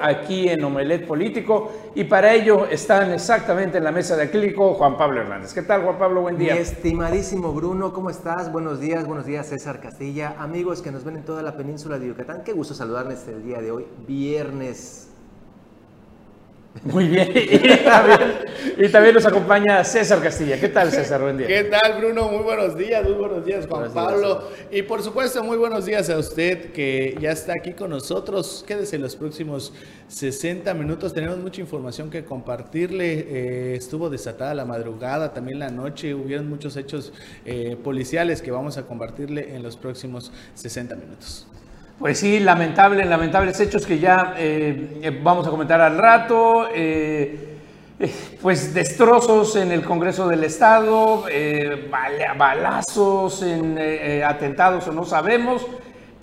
aquí en Omelet Político y para ello están exactamente en la mesa de acrílico Juan Pablo Hernández. ¿Qué tal Juan Pablo? Buen día. Mi estimadísimo Bruno, ¿cómo estás? Buenos días, buenos días César Castilla, amigos que nos ven en toda la península de Yucatán. Qué gusto saludarles el día de hoy, viernes muy bien. Y también, nos acompaña César Castilla. ¿Qué tal, César? Buen día. ¿Qué tal, Bruno? Muy buenos días, muy buenos días, Juan Pablo. y por supuesto, muy buenos días a usted que ya está aquí con nosotros. Quédese en los próximos 60 minutos. Tenemos mucha información que compartirle. Eh, estuvo desatada la madrugada, también la noche. Hubieron muchos hechos eh, policiales que vamos a compartirle en los próximos 60 minutos. Pues sí, lamentable, lamentables hechos que ya eh, eh, vamos a comentar al rato. Eh, pues destrozos en el Congreso del Estado, balazos, en, atentados o no sabemos.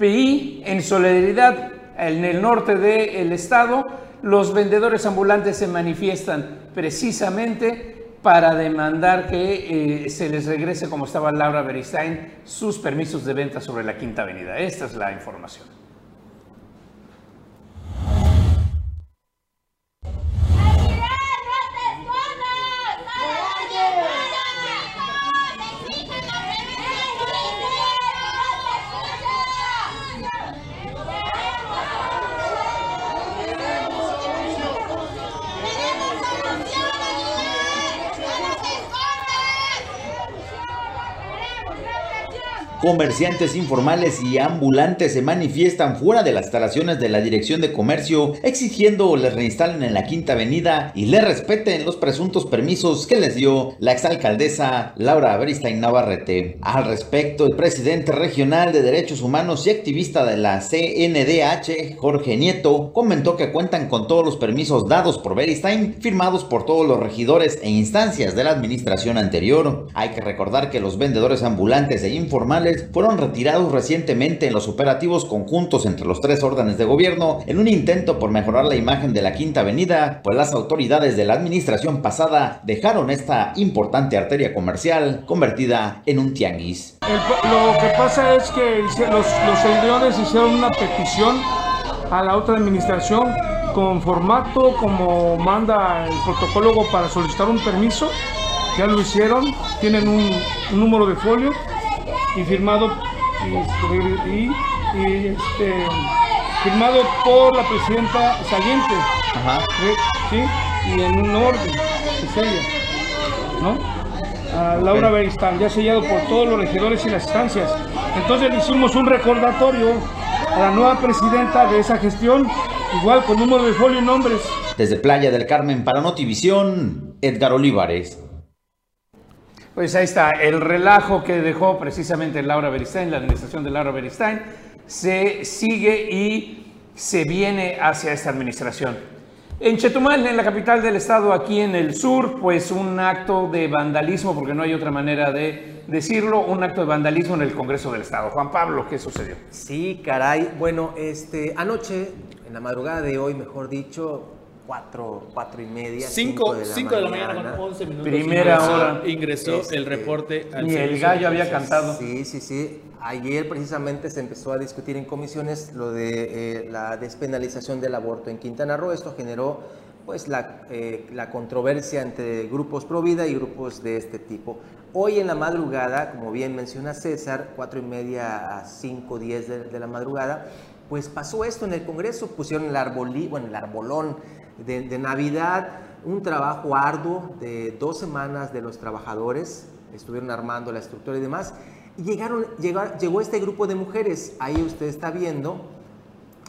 Y en solidaridad en el norte del estado, los vendedores ambulantes se manifiestan precisamente para demandar que eh, se les regrese, como estaba Laura Beristain, sus permisos de venta sobre la Quinta Avenida. Esta es la información. Comerciantes informales y ambulantes se manifiestan fuera de las instalaciones de la Dirección de Comercio exigiendo les reinstalen en la Quinta Avenida y le respeten los presuntos permisos que les dio la exalcaldesa Laura Beristain Navarrete. Al respecto, el presidente regional de Derechos Humanos y activista de la CNDH, Jorge Nieto, comentó que cuentan con todos los permisos dados por Beristain, firmados por todos los regidores e instancias de la administración anterior. Hay que recordar que los vendedores ambulantes e informales fueron retirados recientemente en los operativos conjuntos entre los tres órdenes de gobierno en un intento por mejorar la imagen de la Quinta Avenida, pues las autoridades de la administración pasada dejaron esta importante arteria comercial convertida en un tianguis. lo que pasa es que los, los hicieron una petición a la otra administración con formato como manda el protocolo para solicitar un permiso. Ya lo hicieron, tienen un, un número de folio y firmado y, este, firmado por la presidenta saliente. ¿sí? Y en un orden, es ella, ¿no? A Laura Beristán, ya sellado por todos los regidores y las instancias. Entonces le hicimos un recordatorio a la nueva presidenta de esa gestión, igual con número de folio y nombres. Desde Playa del Carmen para Notivisión, Edgar Olivares. Pues ahí está, el relajo que dejó precisamente Laura Beristain, la administración de Laura Beristain, se sigue y se viene hacia esta administración. En Chetumal, en la capital del estado, aquí en el sur, pues un acto de vandalismo, porque no hay otra manera de decirlo, un acto de vandalismo en el Congreso del Estado. Juan Pablo, ¿qué sucedió? Sí, caray. Bueno, este, anoche, en la madrugada de hoy, mejor dicho, cuatro, cuatro y media. Cinco, de la, cinco de la mañana con 11 minutos. Primera hora. Ingresó el reporte al Ni el gallo había cantado. Sí, sí, sí. Ayer precisamente se empezó a discutir en comisiones lo de eh, la despenalización del aborto en Quintana Roo. Esto generó pues la, eh, la controversia entre grupos pro vida y grupos de este tipo. Hoy en la madrugada, como bien menciona César, cuatro y media a cinco, diez de, de la madrugada, pues pasó esto en el Congreso, pusieron el arbolí, bueno, el arbolón de, Navidad, un trabajo arduo de dos semanas de los trabajadores, estuvieron armando la estructura y demás, y llegaron, llegó, este grupo de mujeres, ahí usted está viendo,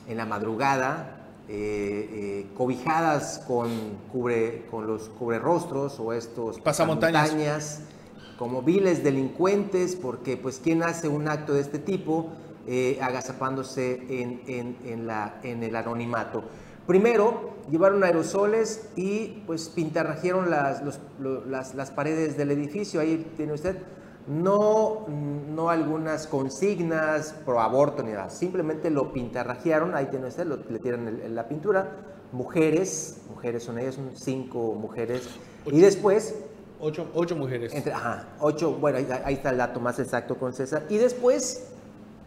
en la madrugada, eh, eh, cobijadas con, cubre, con los cubrerostros o estos pasamontañas, como viles delincuentes, porque pues quién hace un acto de este tipo eh, agazapándose en, en, la, en el anonimato. Primero, llevaron aerosoles y pues pintarrajearon las, las, paredes del edificio. Ahí tiene usted. No, no algunas consignas pro aborto ni nada. Simplemente lo pintarrajearon. Ahí tiene usted, le tiran la pintura. Mujeres, mujeres son ellas, son cinco mujeres. y después Ocho, ocho, mujeres. Entre, ajá, ocho, bueno, ahí, está el dato más exacto con César. Y después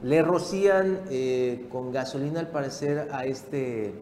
le rocían eh, con gasolina, al parecer, a este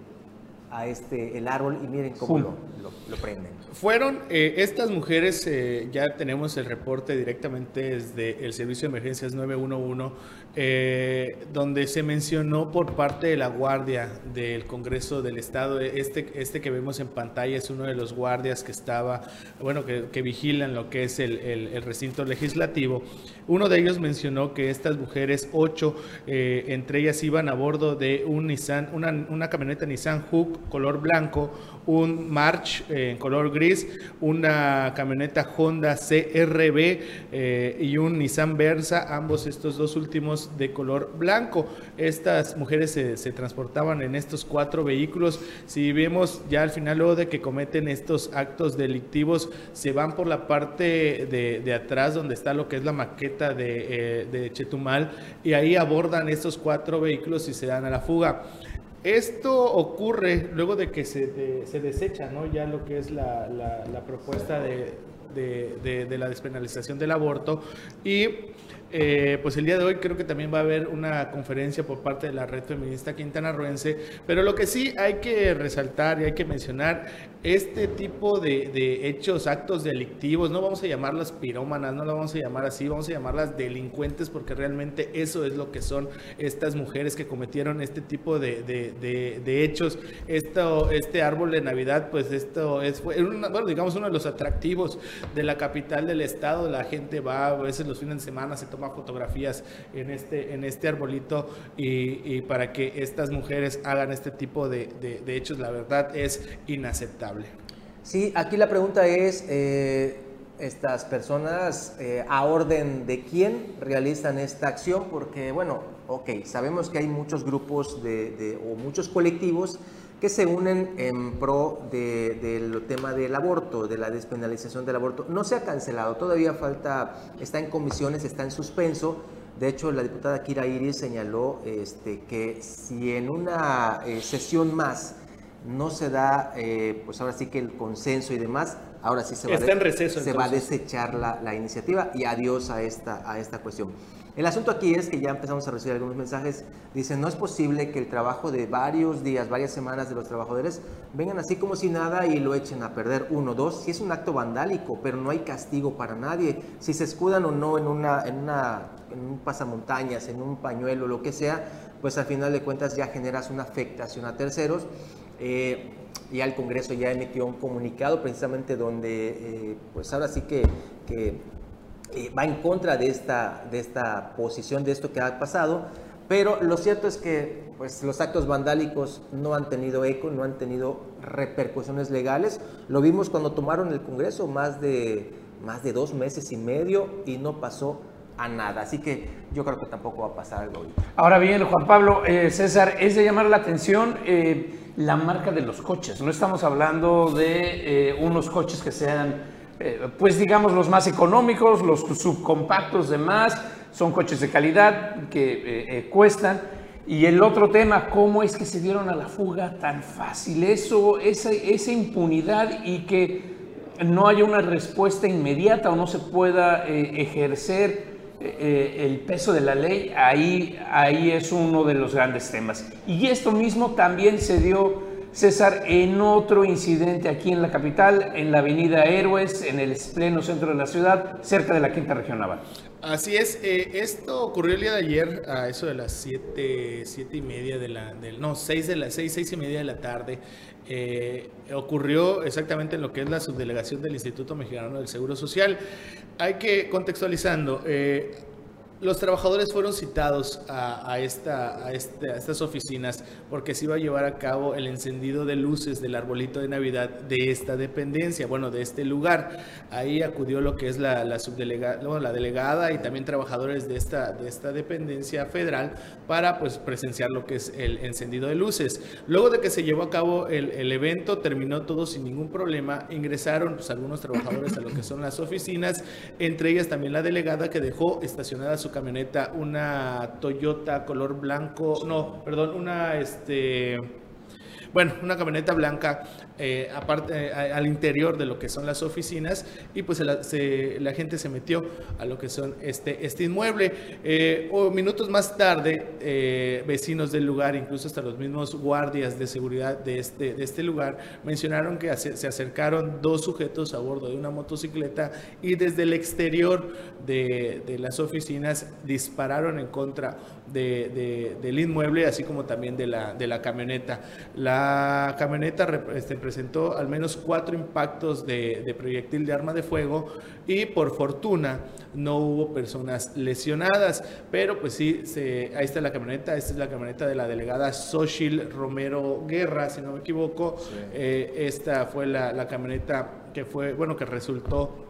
a este, el árbol y miren cómo lo, lo, prenden. Fueron eh, estas mujeres, eh, ya tenemos el reporte directamente desde el Servicio de Emergencias 911, eh, donde se mencionó por parte de la Guardia del Congreso del Estado, este, este que vemos en pantalla es uno de los guardias que estaba, bueno, que, vigilan lo que es el, recinto legislativo. Uno de ellos mencionó que estas mujeres, ocho, entre ellas iban a bordo de un Nissan, una camioneta Nissan Hook color blanco, un March en color gris, una camioneta Honda CRB eh, y un Nissan Versa, ambos estos dos últimos de color blanco. Estas mujeres se, transportaban en estos cuatro vehículos. Si vemos ya al final luego de que cometen estos actos delictivos, se van por la parte de, atrás donde está lo que es la maqueta eh, de Chetumal y ahí abordan estos cuatro vehículos y se dan a la fuga. Esto ocurre luego de que se, se desecha ¿no? ya lo que es la, la, propuesta de, de, de, la despenalización del aborto y eh, pues el día de hoy creo que también va a haber una conferencia por parte de la red feminista Quintana Ruense, pero lo que sí hay que resaltar y hay que mencionar este tipo de, hechos, actos delictivos, no vamos a llamarlas pirómanas, no las vamos a llamar así, vamos a llamarlas delincuentes porque realmente eso es lo que son estas mujeres que cometieron este tipo de, hechos. Esto, este árbol de Navidad, pues esto es, bueno, digamos uno de los atractivos de la capital del estado, la gente va a veces los fines de semana, se toma toma fotografías en este, en este arbolito y, para que estas mujeres hagan este tipo de, hechos, la verdad es inaceptable. Sí, aquí la pregunta es, eh, estas personas eh, a orden de quién realizan esta acción, porque bueno, ok, sabemos que hay muchos grupos de, o muchos colectivos que se unen en pro del tema del aborto, de la despenalización del aborto. No se ha cancelado, todavía falta, está en comisiones, está en suspenso. De hecho, la diputada Kira Iris señaló este, que si en una eh, sesión más no se da, eh, pues ahora sí que el consenso y demás, ahora sí se va, se va a desechar la, la, iniciativa y adiós a esta, a esta cuestión. El asunto aquí es que ya empezamos a recibir algunos mensajes. Dicen, no es posible que el trabajo de varios días, varias semanas de los trabajadores vengan así como si nada y lo echen a perder. Uno, dos, si es un acto vandálico, pero no hay castigo para nadie. Si se escudan o no en, una, en, una, en un pasamontañas, en un pañuelo, lo que sea, pues al final de cuentas ya generas una afectación a terceros. Eh, ya el Congreso ya emitió un comunicado precisamente donde, eh, pues ahora sí que, que eh, va en contra de esta, de esta posición, de esto que ha pasado, pero lo cierto es que pues, los actos vandálicos no han tenido eco, no han tenido repercusiones legales. Lo vimos cuando tomaron el Congreso, más de, más de dos meses y medio, y no pasó a nada. Así que yo creo que tampoco va a pasar algo ahorita. Ahora bien, Juan Pablo, eh, César, es de llamar la atención eh, la marca de los coches. No estamos hablando de unos coches que sean eh, pues digamos los más económicos, los subcompactos demás, son coches de calidad que eh, eh, cuestan. Y el otro tema, ¿cómo es que se dieron a la fuga tan fácil? Eso, esa, esa impunidad y que no haya una respuesta inmediata o no se pueda ejercer el peso de la ley, ahí, ahí es uno de los grandes temas. Y esto mismo también se dio César, en otro incidente aquí en la capital, en la avenida Héroes, en el pleno centro de la ciudad, cerca de la quinta región naval. Así es, eh, esto ocurrió el día de ayer, a eso de las siete, siete y media de la, no, seis de las seis, seis y media de la tarde. Eh, ocurrió exactamente en lo que es la subdelegación del Instituto Mexicano del Seguro Social. Hay que, contextualizando, eh, los trabajadores fueron citados este, a, estas oficinas porque se iba a llevar a cabo el encendido de luces del arbolito de Navidad de esta dependencia, bueno, de este lugar. Ahí acudió lo que es la, la subdelegada, la delegada y también trabajadores de esta, de esta dependencia federal para pues presenciar lo que es el encendido de luces. Luego de que se llevó a cabo el, el evento, terminó todo sin ningún problema. Ingresaron pues, algunos trabajadores a lo que son las oficinas, entre ellas también la delegada que dejó estacionada su camioneta una Toyota color blanco, no, perdón, una este bueno, una camioneta blanca eh, aparte, al interior de lo que son las oficinas y pues la, gente se metió a lo que son este, este inmueble. o minutos más tarde, vecinos del lugar, incluso hasta los mismos guardias de seguridad de este, de este lugar, mencionaron que se acercaron dos sujetos a bordo de una motocicleta y desde el exterior de, de las oficinas dispararon en contra de, del inmueble, así como también de la, de la camioneta. La camioneta este, presentó al menos cuatro impactos de, de, proyectil de arma de fuego y por fortuna no hubo personas lesionadas, pero pues sí, se, ahí está la camioneta, esta es la camioneta de la delegada Xochil Romero Guerra, si no me equivoco. Eh, esta fue la, la camioneta que fue, bueno, que resultó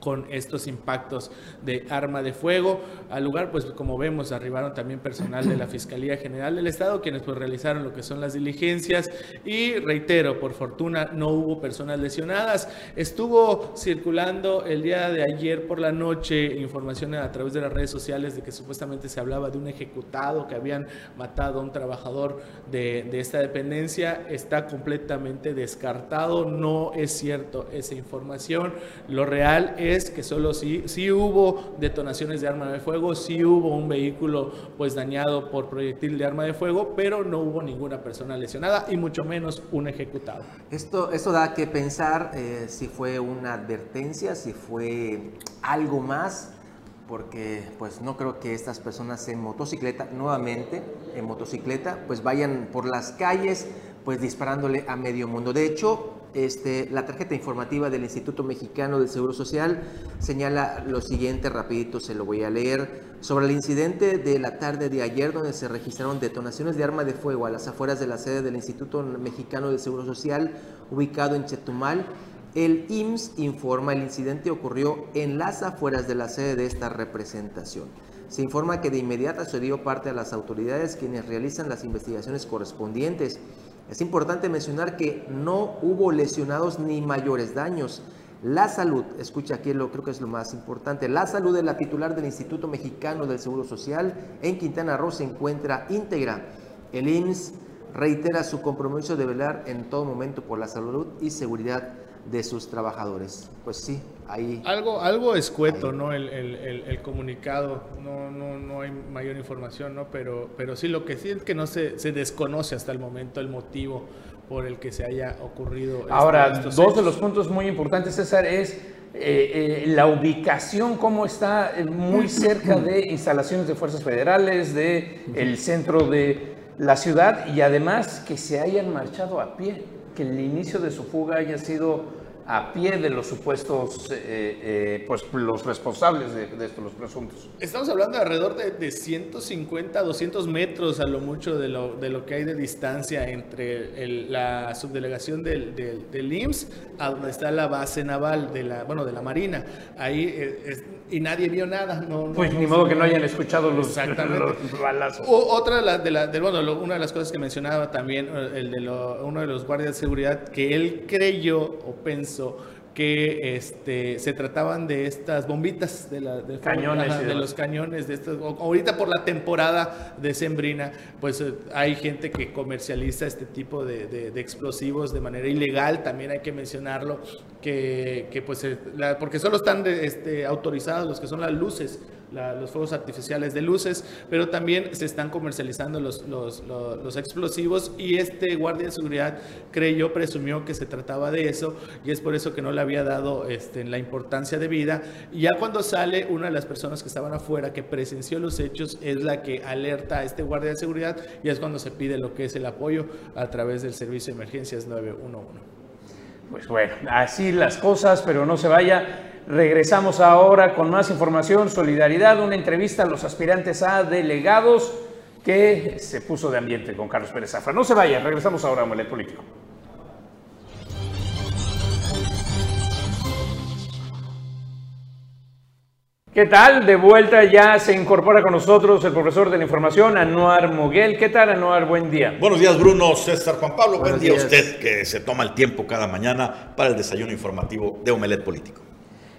con estos impactos de arma de fuego. Al lugar, pues como vemos, arribaron también personal de la Fiscalía General del Estado, quienes pues realizaron lo que son las diligencias y reitero, por fortuna no hubo personas lesionadas. Estuvo circulando el día de ayer por la noche información a través de las redes sociales de que supuestamente se hablaba de un ejecutado que habían matado a un trabajador de, de esta dependencia. Está completamente descartado, no es cierto esa información. Lo real es es que solo sí, sí hubo detonaciones de arma de fuego, sí hubo un vehículo pues dañado por proyectil de arma de fuego, pero no hubo ninguna persona lesionada y mucho menos un ejecutado. Esto, esto da que pensar eh, si fue una advertencia, si fue algo más, porque pues no creo que estas personas en motocicleta, nuevamente en motocicleta, pues vayan por las calles pues disparándole a medio mundo. De hecho, este, la tarjeta informativa del Instituto Mexicano del Seguro Social señala lo siguiente, rapidito se lo voy a leer, sobre el incidente de la tarde de ayer donde se registraron detonaciones de arma de fuego a las afueras de la sede del Instituto Mexicano del Seguro Social ubicado en Chetumal. El IMSS informa el incidente ocurrió en las afueras de la sede de esta representación. Se informa que de inmediato se dio parte a las autoridades quienes realizan las investigaciones correspondientes. Es importante mencionar que no hubo lesionados ni mayores daños. La salud, escucha aquí lo creo que es lo más importante, la salud de la titular del Instituto Mexicano del Seguro Social en Quintana Roo se encuentra íntegra. El IMSS reitera su compromiso de velar en todo momento por la salud y seguridad de sus trabajadores. Pues sí, ahí. Algo, algo escueto, ¿no? El, el, comunicado, no, no, no hay mayor información, ¿no? Pero, pero sí, lo que sí es que no se, se desconoce hasta el momento el motivo por el que se haya ocurrido. Ahora, dos de los puntos muy importantes, César, es eh, eh, la ubicación, cómo está eh, muy cerca de instalaciones de fuerzas federales, de el centro de la ciudad y además que se hayan marchado a pie que el inicio de su fuga haya sido a pie de los supuestos, eh, eh, pues los responsables de, estos, los presuntos. Estamos hablando de alrededor de, 150, 200 metros a lo mucho de lo, de lo que hay de distancia entre la subdelegación del, del, IMSS a donde está la base naval de la, bueno, de la Marina. Ahí eh, y nadie vio nada. No, pues ni modo que no hayan escuchado los, balazos. otra de, la, de, bueno, una de las cosas que mencionaba también el de uno de los guardias de seguridad que él creyó o pensó que este, se trataban de estas bombitas de, la, cañones, de, los cañones de estos ahorita por la temporada de sembrina pues eh, hay gente que comercializa este tipo de, explosivos de manera ilegal también hay que mencionarlo que, que pues eh, porque solo están este, autorizados los que son las luces los fuegos artificiales de luces, pero también se están comercializando los, los, los, explosivos y este guardia de seguridad creyó, presumió que se trataba de eso y es por eso que no le había dado este, la importancia de vida. Y ya cuando sale una de las personas que estaban afuera, que presenció los hechos, es la que alerta a este guardia de seguridad y es cuando se pide lo que es el apoyo a través del servicio de emergencias 911. Pues bueno, así las cosas, pero no se vaya. Regresamos ahora con más información, solidaridad, una entrevista a los aspirantes a delegados que se puso de ambiente con Carlos Pérez Zafra. No se vaya, regresamos ahora a Molet Político. ¿Qué tal? De vuelta ya se incorpora con nosotros el profesor de la información, Anuar Moguel. ¿Qué tal, Anuar? Buen día. Buenos días, Bruno, César, Juan Pablo. Buen día a usted que se toma el tiempo cada mañana para el desayuno informativo de Omelet Político.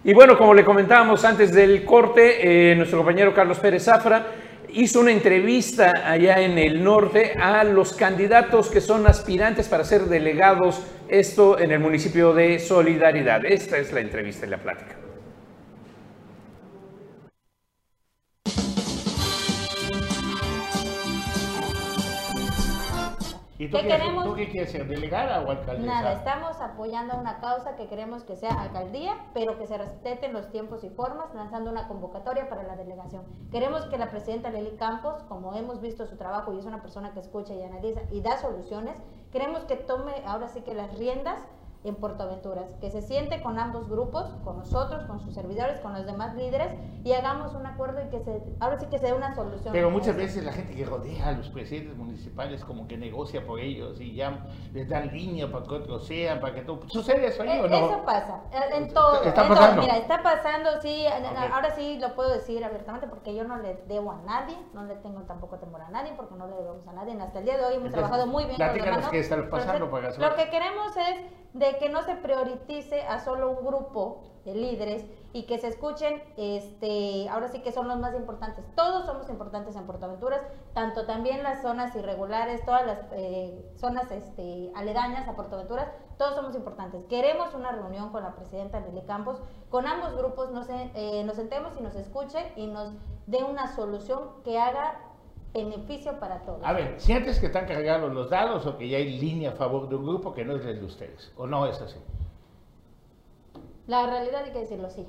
Y bueno, como le comentábamos antes del corte, eh, nuestro compañero Carlos Pérez Zafra hizo una entrevista allá en el norte a los candidatos que son aspirantes para ser delegados, esto en el municipio de Solidaridad. Esta es la entrevista y la plática. ¿Y tú ¿Qué qué, queremos? tú qué quieres ser? ¿Delegada o alcaldesa? Nada, estamos apoyando una causa que queremos que sea alcaldía, pero que se respeten los tiempos y formas, lanzando una convocatoria para la delegación. Queremos que la presidenta Lely Campos, como hemos visto su trabajo y es una persona que escucha y analiza y da soluciones, queremos que tome ahora sí que las riendas en Puerto Aventuras, que se siente con ambos grupos, con nosotros, con sus servidores, con los demás líderes y hagamos un acuerdo y que se, ahora sí que se dé una solución. Pero muchas veces la gente que rodea a los presidentes municipales como que negocia por ellos y ya les dan línea para que otros sean, para que todo... ¿Sucede eso ahí Eh, o no? Eso pasa, eh, en todo. Está en todo. pasando. Mira, está pasando, sí, en- en- Ok. ahora sí lo puedo decir abiertamente porque yo no le debo a nadie, no le tengo tampoco temor a nadie porque no le debemos a nadie. Hasta el día de hoy hemos Entonces, trabajado muy bien con los qué está pasando Entonces, para. Lo que queremos es de que no se prioritice a solo un grupo de líderes y que se escuchen, este, ahora sí que son los más importantes. Todos somos importantes en Puerto Aventuras, tanto también las zonas irregulares, todas las eh, zonas este, aledañas a Puerto Aventuras, todos somos importantes. Queremos una reunión con la presidenta Lili Campos, con ambos grupos nos, eh, nos sentemos y nos escuche y nos dé una solución que haga beneficio para todos. A ver, ¿sientes que están cargados los dados o que ya hay línea a favor de un grupo que no es el de ustedes? ¿O no es así? La realidad hay que decirlo, sí.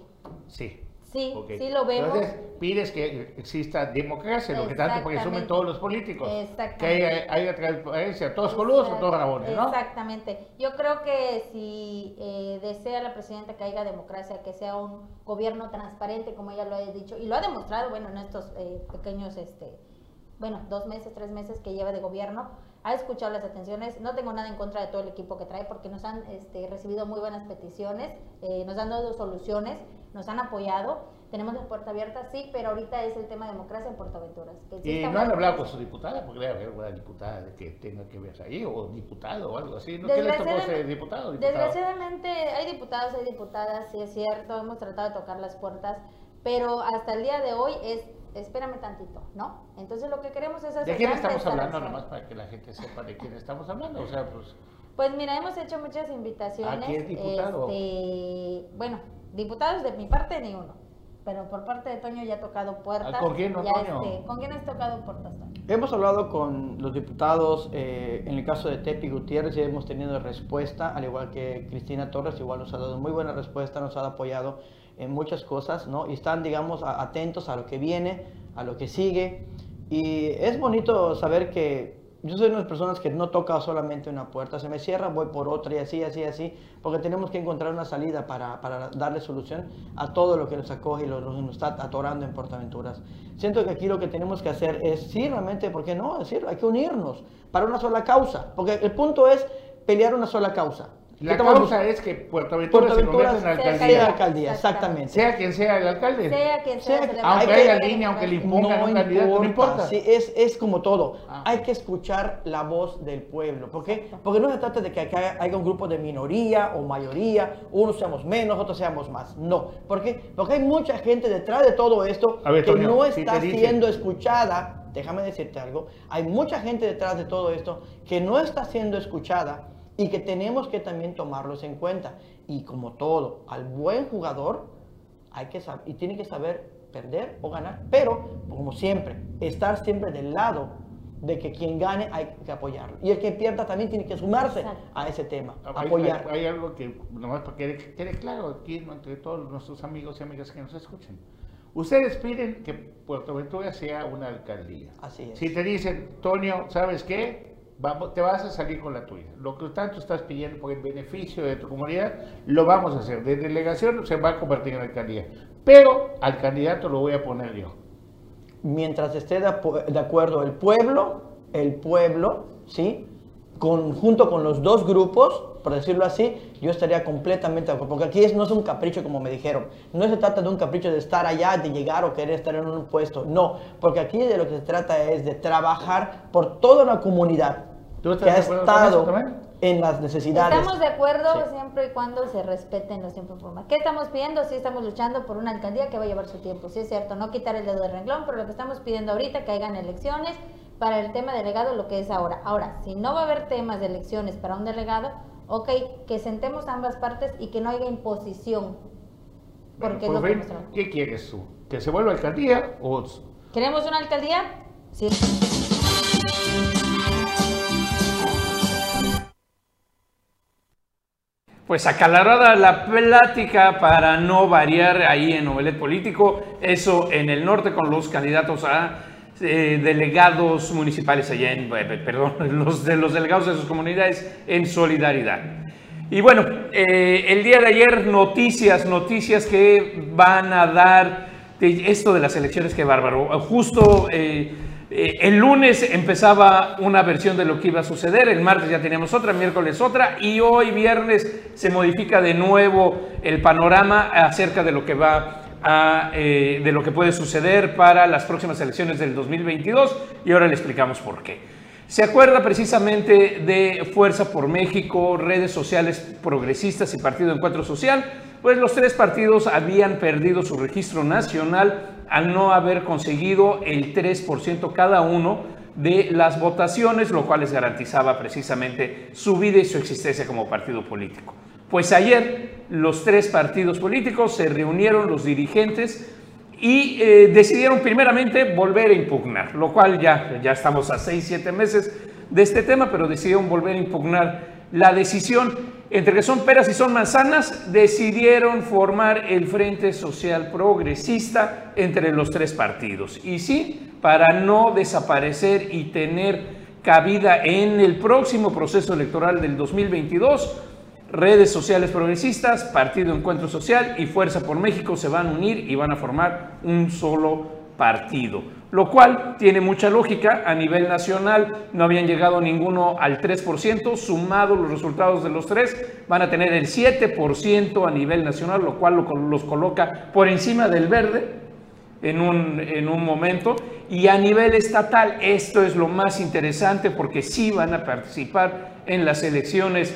Sí. Sí, Ok. sí lo vemos. Entonces, pides que exista democracia, lo que tanto presumen todos los políticos. Que Exactamente. haya, haya transparencia, todos coludos o todos rabones, ¿no? Exactamente. Yo creo que si eh, desea la presidenta que haya democracia, que sea un gobierno transparente, como ella lo ha dicho, y lo ha demostrado, bueno, en estos eh, pequeños, este, bueno, dos meses, tres meses que lleva de gobierno, ha escuchado las atenciones. No tengo nada en contra de todo el equipo que trae, porque nos han este, recibido muy buenas peticiones, eh, nos han dado soluciones, nos han apoyado. Tenemos la puerta abierta, sí, pero ahorita es el tema de democracia en Puerto Aventuras. que Y exista no han una- hablado con su diputada, porque debe haber alguna diputada que tenga que ver ahí, o diputado o algo así. ¿No? ¿Qué les tocó ser diputado o diputada? Desgraciadamente hay diputados, hay diputadas, sí es cierto, hemos tratado de tocar las puertas, pero hasta el día de hoy es, espérame tantito, ¿no? Entonces lo que queremos es hacer ¿De quién estamos hablando? Nomás para que la gente sepa de quién estamos hablando. O sea, pues, Pues mira, hemos hecho muchas invitaciones. ¿A qué diputado? este, bueno, diputados de mi parte ni uno, pero por parte de Toño ya ha tocado puertas. ¿con quién no, ya, Toño? este, ¿Con quién has tocado puertas, Toño? Hemos hablado con los diputados, eh, en el caso de Tepi Gutiérrez, y hemos tenido respuesta, al igual que Cristina Torres, igual nos ha dado muy buena respuesta, nos ha apoyado en muchas cosas, ¿no? Y están, digamos, atentos a lo que viene, a lo que sigue. Y es bonito saber que yo soy una de las personas que no toca solamente una puerta, se me cierra, voy por otra y así, así, así, porque tenemos que encontrar una salida para, para darle solución a todo lo que nos acoge y lo, nos está atorando en Portaventuras. Siento que aquí lo que tenemos que hacer es, sí, realmente, ¿por qué no? decir, hay que unirnos para una sola causa, porque el punto es pelear una sola causa. La ¿Qué estamos causa es que Puerto Aventura Puerto se convierta en alcaldía. sea alcaldía, exactamente. Sea quien sea el alcalde. Sea quien sea, Sea- aunque haya línea, aunque le impongan un candidato, no importa. Sí, es, es como todo. Ah. Hay que escuchar la voz del pueblo. ¿Por qué? Porque no se trata de que acá haya un grupo de minoría o mayoría, unos seamos menos, otros seamos más. No. ¿Por qué? Porque hay mucha gente detrás de todo esto ver, que Toño, no está siendo escuchada. Déjame decirte algo. Hay mucha gente detrás de todo esto que no está siendo escuchada y que tenemos que también tomarlos en cuenta. Y como todo, al buen jugador hay que saber, y tiene que saber perder o ganar, pero como siempre, estar siempre del lado de que quien gane hay que apoyarlo. Y el que pierda también tiene que sumarse Exacto. a ese tema, Hay, apoyar. hay- hay algo que, nomás para que quede, claro aquí entre todos nuestros amigos y amigas que nos escuchen. Ustedes piden que Puerto Ventura sea una alcaldía. Así es. Si te dicen, Tonio, ¿sabes qué? Vamos, te vas a salir con la tuya. Lo que tanto estás pidiendo por el beneficio de tu comunidad, lo vamos a hacer. De delegación se va a convertir en alcaldía. Pero al candidato lo voy a poner yo. Mientras esté de, acuerdo el pueblo, el pueblo, ¿sí? Con, junto con los dos grupos, por decirlo así, yo estaría completamente de acuerdo. Porque aquí es, no es un capricho como me dijeron. No se trata de un capricho de estar allá, de llegar o querer estar en un puesto. No, porque aquí de lo que se trata es de trabajar por toda una comunidad ¿Tú estás que ha estado... en las necesidades. Estamos de acuerdo Sí. siempre y cuando se respeten los tiempos. ¿Qué estamos pidiendo? Sí estamos luchando por una alcaldía que va a llevar su tiempo, sí es cierto, no quitar el dedo del renglón, pero lo que estamos pidiendo ahorita que hagan elecciones para el tema delegado, lo que es ahora. Ahora, si no va a haber temas de elecciones para un delegado, ok, que sentemos ambas partes y que no haya imposición. Porque Bueno, es lo pues, que ven, hemos hablado. ¿Qué quieres tú? ¿Que se vuelva alcaldía o ¿Queremos una alcaldía? Sí. Pues acalorada la plática para no variar ahí en Omelet Político, eso en el norte con los candidatos a eh, delegados municipales allá en, eh, perdón, los de los delegados de sus comunidades en solidaridad. Y bueno, eh, el día de ayer noticias, noticias que van a dar de esto de las elecciones, que bárbaro. Justo el lunes empezaba una versión de lo que iba a suceder, el martes ya teníamos otra, miércoles otra, y hoy viernes se modifica de nuevo el panorama acerca de lo que va a, eh, de lo que puede suceder para las próximas elecciones del 2022, y ahora le explicamos por qué. Se acuerda precisamente de Fuerza por México, redes sociales progresistas y Partido Encuentro Social, pues los tres partidos habían perdido su registro nacional al no haber conseguido el 3% cada uno de las votaciones, lo cual les garantizaba precisamente su vida y su existencia como partido político. Pues ayer los tres partidos políticos se reunieron, los dirigentes, y eh, decidieron primeramente volver a impugnar, lo cual ya, ya estamos a 6, 7 meses de este tema, pero decidieron volver a impugnar la decisión. Entre que son peras y son manzanas, decidieron formar el Frente Social Progresista entre los tres partidos. Y sí, para no desaparecer y tener cabida en el próximo proceso electoral del 2022, redes sociales progresistas, Partido Encuentro Social y Fuerza por México se van a unir y van a formar un solo partido. Lo cual tiene mucha lógica. A nivel nacional no habían llegado ninguno al 3%. Sumado los resultados de los tres, van a tener el 7% a nivel nacional, lo cual lo- los coloca por encima del verde en un, en un momento. Y a nivel estatal, esto es lo más interesante porque sí van a participar en las elecciones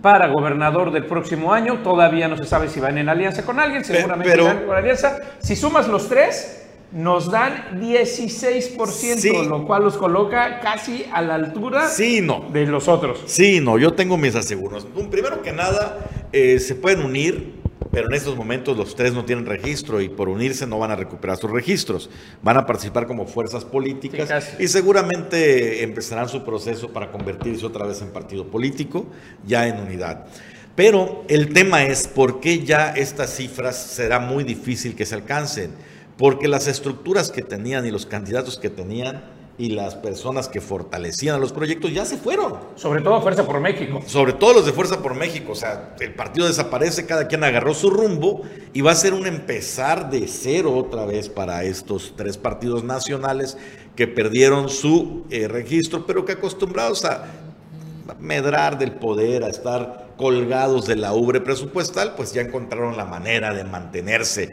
para gobernador del próximo año. Todavía no se sabe si van en alianza con alguien, seguramente pero- irán con alianza. Si sumas los tres, nos dan 16%, Sí. lo cual los coloca casi a la altura Sí, no. de los otros. Sí, no, yo tengo mis aseguros. Primero que nada, eh, se pueden unir, pero en estos momentos los tres no tienen registro y por unirse no van a recuperar sus registros. Van a participar como fuerzas políticas Sí, y seguramente empezarán su proceso para convertirse otra vez en partido político, ya en unidad. Pero el tema es por qué ya estas cifras será muy difícil que se alcancen. Porque las estructuras que tenían y los candidatos que tenían y las personas que fortalecían a los proyectos ya se fueron Sobre todo Fuerza por México. sobre todo los de Fuerza por México, o sea, el partido desaparece, cada quien agarró su rumbo y va a ser un empezar de cero otra vez para estos tres partidos nacionales que perdieron su eh, registro, pero que acostumbrados a medrar del poder, a estar colgados de la ubre presupuestal, pues ya encontraron la manera de mantenerse.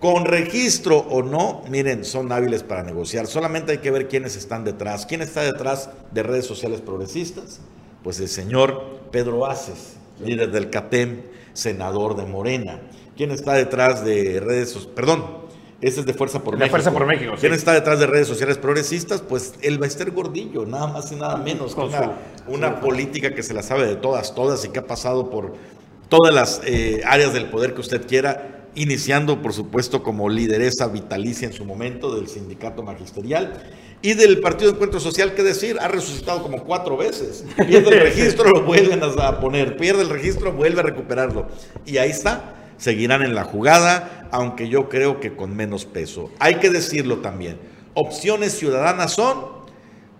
Con registro o no, miren, son hábiles para negociar. Solamente hay que ver quiénes están detrás. ¿Quién está detrás de redes sociales progresistas? Pues el señor Pedro Aces, líder del CATEM, senador de Morena. ¿Quién está detrás de redes sociales? Perdón, ese es de Fuerza por De México. Fuerza por México, ¿Quién sí. está detrás de redes sociales progresistas? Pues el Bester Gordillo, nada más y nada menos. Con una, su- una política que se la sabe de todas, todas y que ha pasado por todas las eh, áreas del poder que usted quiera, iniciando por supuesto como lideresa vitalicia en su momento del sindicato magisterial y del Partido de Encuentro Social, que decir, ha resucitado como cuatro veces. Pierde el registro, lo vuelven a poner, pierde el registro, vuelve a recuperarlo. Y ahí está, seguirán en la jugada, aunque yo creo que con menos peso. Hay que decirlo también, opciones ciudadanas son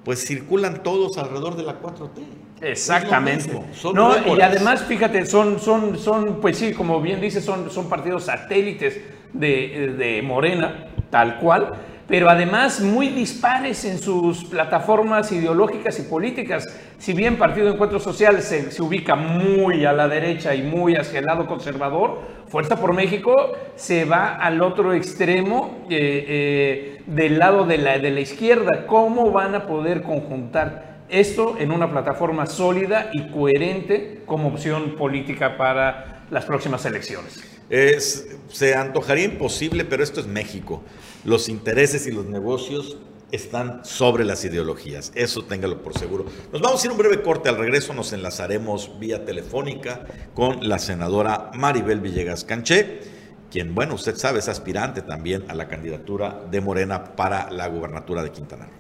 pues circulan todos alrededor de la 4T. Exactamente. Mismo, No, y además, fíjate, son, son, son, pues sí, como bien dice, son, son partidos satélites de, de Morena, tal cual, pero además muy dispares en sus plataformas ideológicas y políticas. Si bien Partido de Encuentro Social se, se ubica muy a la derecha y muy hacia el lado conservador, Fuerza por México se va al otro extremo eh, eh, del lado de la, de la izquierda. ¿Cómo van a poder conjuntar esto en una plataforma sólida y coherente como opción política para las próximas elecciones. se antojaría imposible, pero esto es México. Los intereses y los negocios están sobre las ideologías. Eso téngalo por seguro. Nos vamos a ir un breve corte. Al regreso nos enlazaremos vía telefónica con la senadora Maribel Villegas Canché, quien, bueno, usted sabe, es aspirante también a la candidatura de Morena para la gubernatura de Quintana Roo.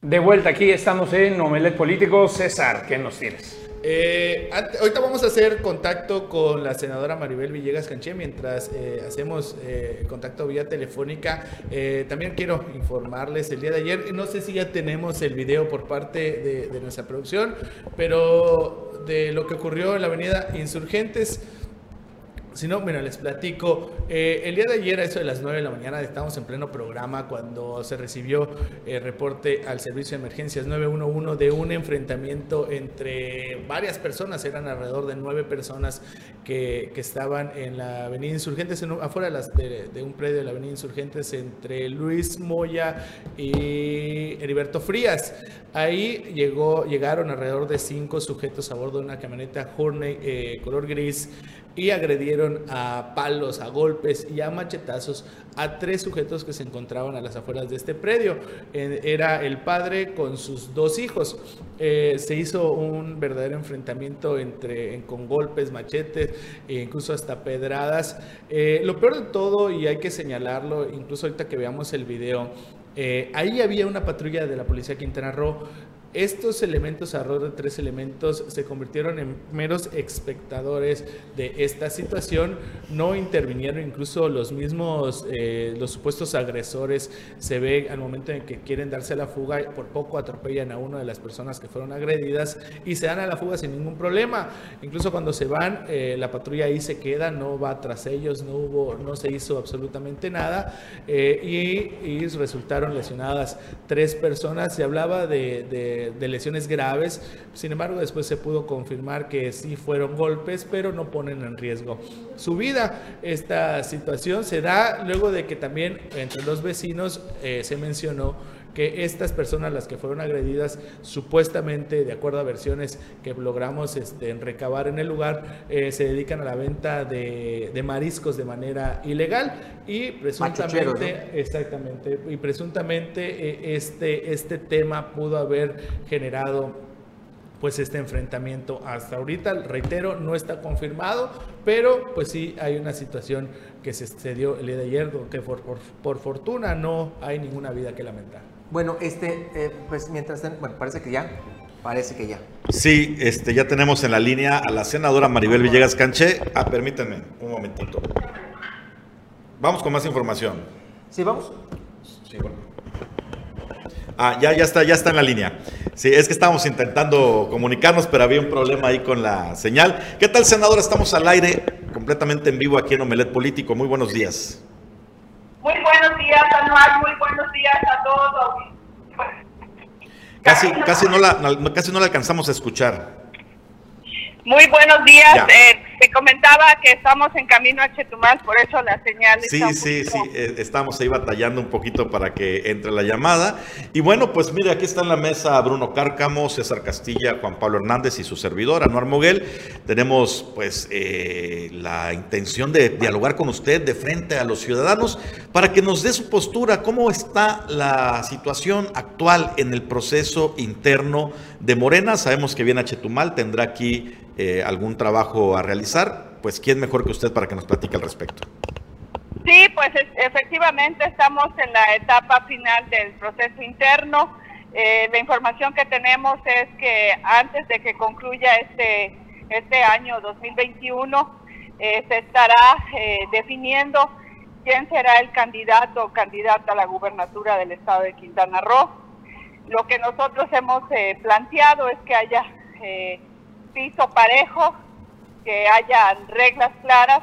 De vuelta aquí estamos en Omelet Político. César, ¿qué nos tienes? Eh, ahorita vamos a hacer contacto con la senadora Maribel Villegas Canché mientras eh, hacemos eh, contacto vía telefónica. También quiero informarles el día de ayer, no sé si ya tenemos el video por parte de nuestra producción, pero de lo que ocurrió en la avenida Insurgentes. Si no, bueno, les platico. Eh, el día de ayer, a eso de las 9 de la mañana, estábamos en pleno programa cuando se recibió el reporte al servicio de emergencias 911 de un enfrentamiento entre varias personas. Eran alrededor de nueve personas que, estaban en la Avenida Insurgentes, afuera de, las, de, un predio de la Avenida Insurgentes, entre Luis Moya y Heriberto Frías. Ahí llegó, llegaron alrededor de cinco sujetos a bordo de una camioneta Horney eh, color gris y agredieron a palos, a golpes y a machetazos a tres sujetos que se encontraban a las afueras de este predio. Era el padre con sus dos hijos. Eh, se hizo un verdadero enfrentamiento entre, con golpes, machetes e incluso hasta pedradas. Eh, lo peor de todo, y hay que señalarlo, incluso ahorita que veamos el video, eh, ahí había una patrulla de la policía Quintana Roo estos elementos, alrededor de tres elementos, se convirtieron en meros espectadores de esta situación, no intervinieron, incluso los mismos, eh, los supuestos agresores se ve al momento en que quieren darse la fuga, por poco atropellan a una de las personas que fueron agredidas y se dan a la fuga sin ningún problema. Incluso cuando se van, eh, la patrulla ahí se queda, no va tras ellos, no hubo, no se hizo absolutamente nada eh, y, resultaron lesionadas tres personas. Se hablaba de de, lesiones graves. Sin embargo, después se pudo confirmar que sí fueron golpes, pero no ponen en riesgo su vida. Esta situación se da luego de que también entre los vecinos eh, se mencionó que estas personas, las que fueron agredidas, supuestamente, de acuerdo a versiones que logramos este, recabar en el lugar, eh, se dedican a la venta de, de, mariscos de manera ilegal y presuntamente, exactamente, y presuntamente eh, este, este tema pudo haber generado pues este enfrentamiento hasta ahorita, reitero, no está confirmado, pero pues sí hay una situación que se, dio el día de ayer, que por, por, por fortuna no hay ninguna vida que lamentar. Bueno, este, eh, pues mientras, bueno, parece que ya, parece que ya. Sí, este, ya tenemos en la línea a la senadora Maribel Villegas Canché. Ah, permítanme un momentito. Vamos con más información. Sí, vamos. Sí, bueno. Ah, ya, ya está, ya está en la línea. Sí, es que estábamos intentando comunicarnos, pero había un problema ahí con la señal. ¿Qué tal, senadora? Estamos al aire, completamente en vivo aquí en Omelet Político. Muy buenos días. Muy buenos días, Anual, muy buenos días a todos. Casi, casi, no la, casi no la alcanzamos a escuchar. Muy buenos días. Eh, te comentaba que estamos en camino a Chetumal, por eso la señal. Sí, sí, sí, eh, estamos ahí batallando un poquito para que entre la llamada. Y bueno, pues mire, aquí está en la mesa Bruno Cárcamo, César Castilla, Juan Pablo Hernández y su servidor, Anuar Moguel. Tenemos pues eh, la intención de dialogar con usted de frente a los ciudadanos para que nos dé su postura, cómo está la situación actual en el proceso interno de Morena. Sabemos que viene a Chetumal, tendrá aquí eh, algún trabajo a realizar, pues ¿quién mejor que usted para que nos platique al respecto? Sí, pues efectivamente estamos en la etapa final del proceso interno. Eh, la información que tenemos es que antes de que concluya este, este año 2021, eh, se estará eh, definiendo quién será el candidato o candidata a la gubernatura del estado de Quintana Roo. Lo que nosotros hemos eh, planteado es que haya eh, piso parejo, que haya reglas claras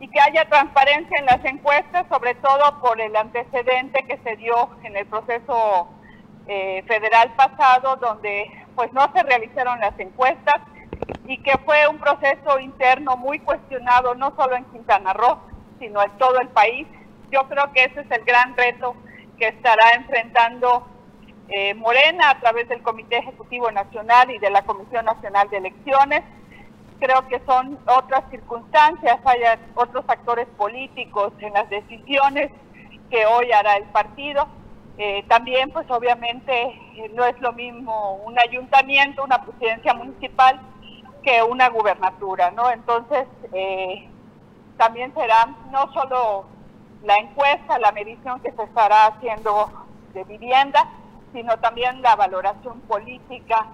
y que haya transparencia en las encuestas, sobre todo por el antecedente que se dio en el proceso eh, federal pasado, donde pues no se realizaron las encuestas y que fue un proceso interno muy cuestionado, no solo en Quintana Roo, sino en todo el país, yo creo que ese es el gran reto que estará enfrentando eh, Morena a través del Comité Ejecutivo Nacional y de la Comisión Nacional de Elecciones. Creo que son otras circunstancias, hay otros actores políticos en las decisiones que hoy hará el partido. Eh, también, pues obviamente, eh, no es lo mismo un ayuntamiento, una presidencia municipal, que una gubernatura, ¿no? Entonces, también será no solo la encuesta, la medición que se estará haciendo de vivienda, sino también la valoración política,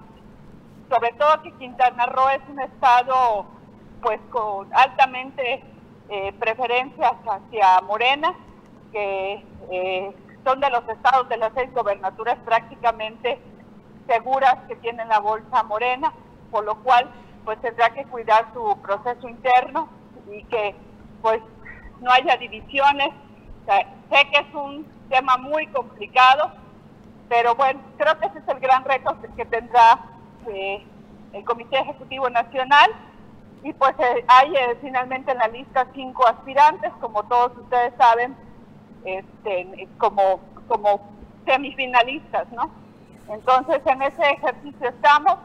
sobre todo que Quintana Roo es un estado pues con altamente eh, preferencias hacia Morena, que eh, son de los estados de las seis gobernaturas prácticamente seguras que tienen la bolsa morena, por lo cual pues tendrá que cuidar su proceso interno y que pues no haya divisiones. sé que es un tema muy complicado, pero bueno, creo que ese es el gran reto que tendrá eh, el Comité Ejecutivo Nacional. Y pues eh, hay eh, finalmente en la lista cinco aspirantes, como todos ustedes saben, este, como, como semifinalistas, ¿no? Entonces en ese ejercicio estamos.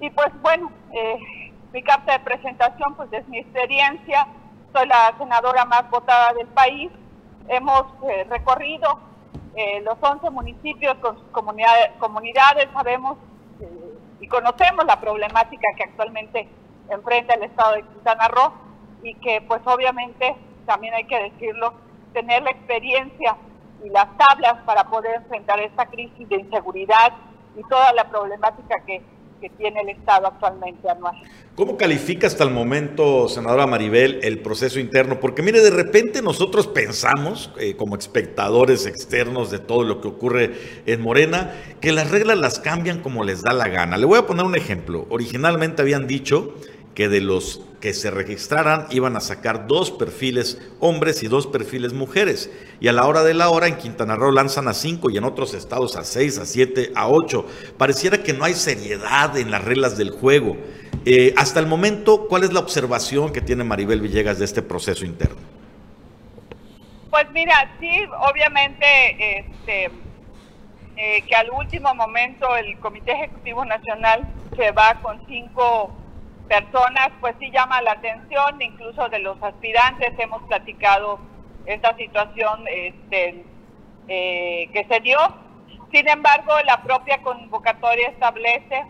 Y pues bueno, mi carta de presentación pues es mi experiencia, soy la senadora más votada del país, hemos recorrido eh, los 11 municipios con sus comunidades, comunidades sabemos eh, y conocemos la problemática que actualmente enfrenta el estado de Quintana Roo y que pues obviamente también hay que decirlo, tener la experiencia y las tablas para poder enfrentar esta crisis de inseguridad y toda la problemática que que tiene el Estado actualmente anual. ¿Cómo califica hasta el momento, senadora Maribel, el proceso interno? Porque mire, de repente nosotros pensamos, eh, como espectadores externos de todo lo que ocurre en Morena, que las reglas las cambian como les da la gana. Le voy a poner un ejemplo. Originalmente habían dicho que de los que se registraran iban a sacar dos perfiles hombres y dos perfiles mujeres. Y a la hora de la hora en Quintana Roo lanzan a cinco y en otros estados a seis, a siete, a ocho. Pareciera que no hay seriedad en las reglas del juego. Eh, hasta el momento, ¿cuál es la observación que tiene Maribel Villegas de este proceso interno? Pues mira, sí, obviamente este, eh, que al último momento el Comité Ejecutivo Nacional se va con cinco personas, pues sí llama la atención, incluso de los aspirantes hemos platicado esta situación este, eh, que se dio. Sin embargo, la propia convocatoria establece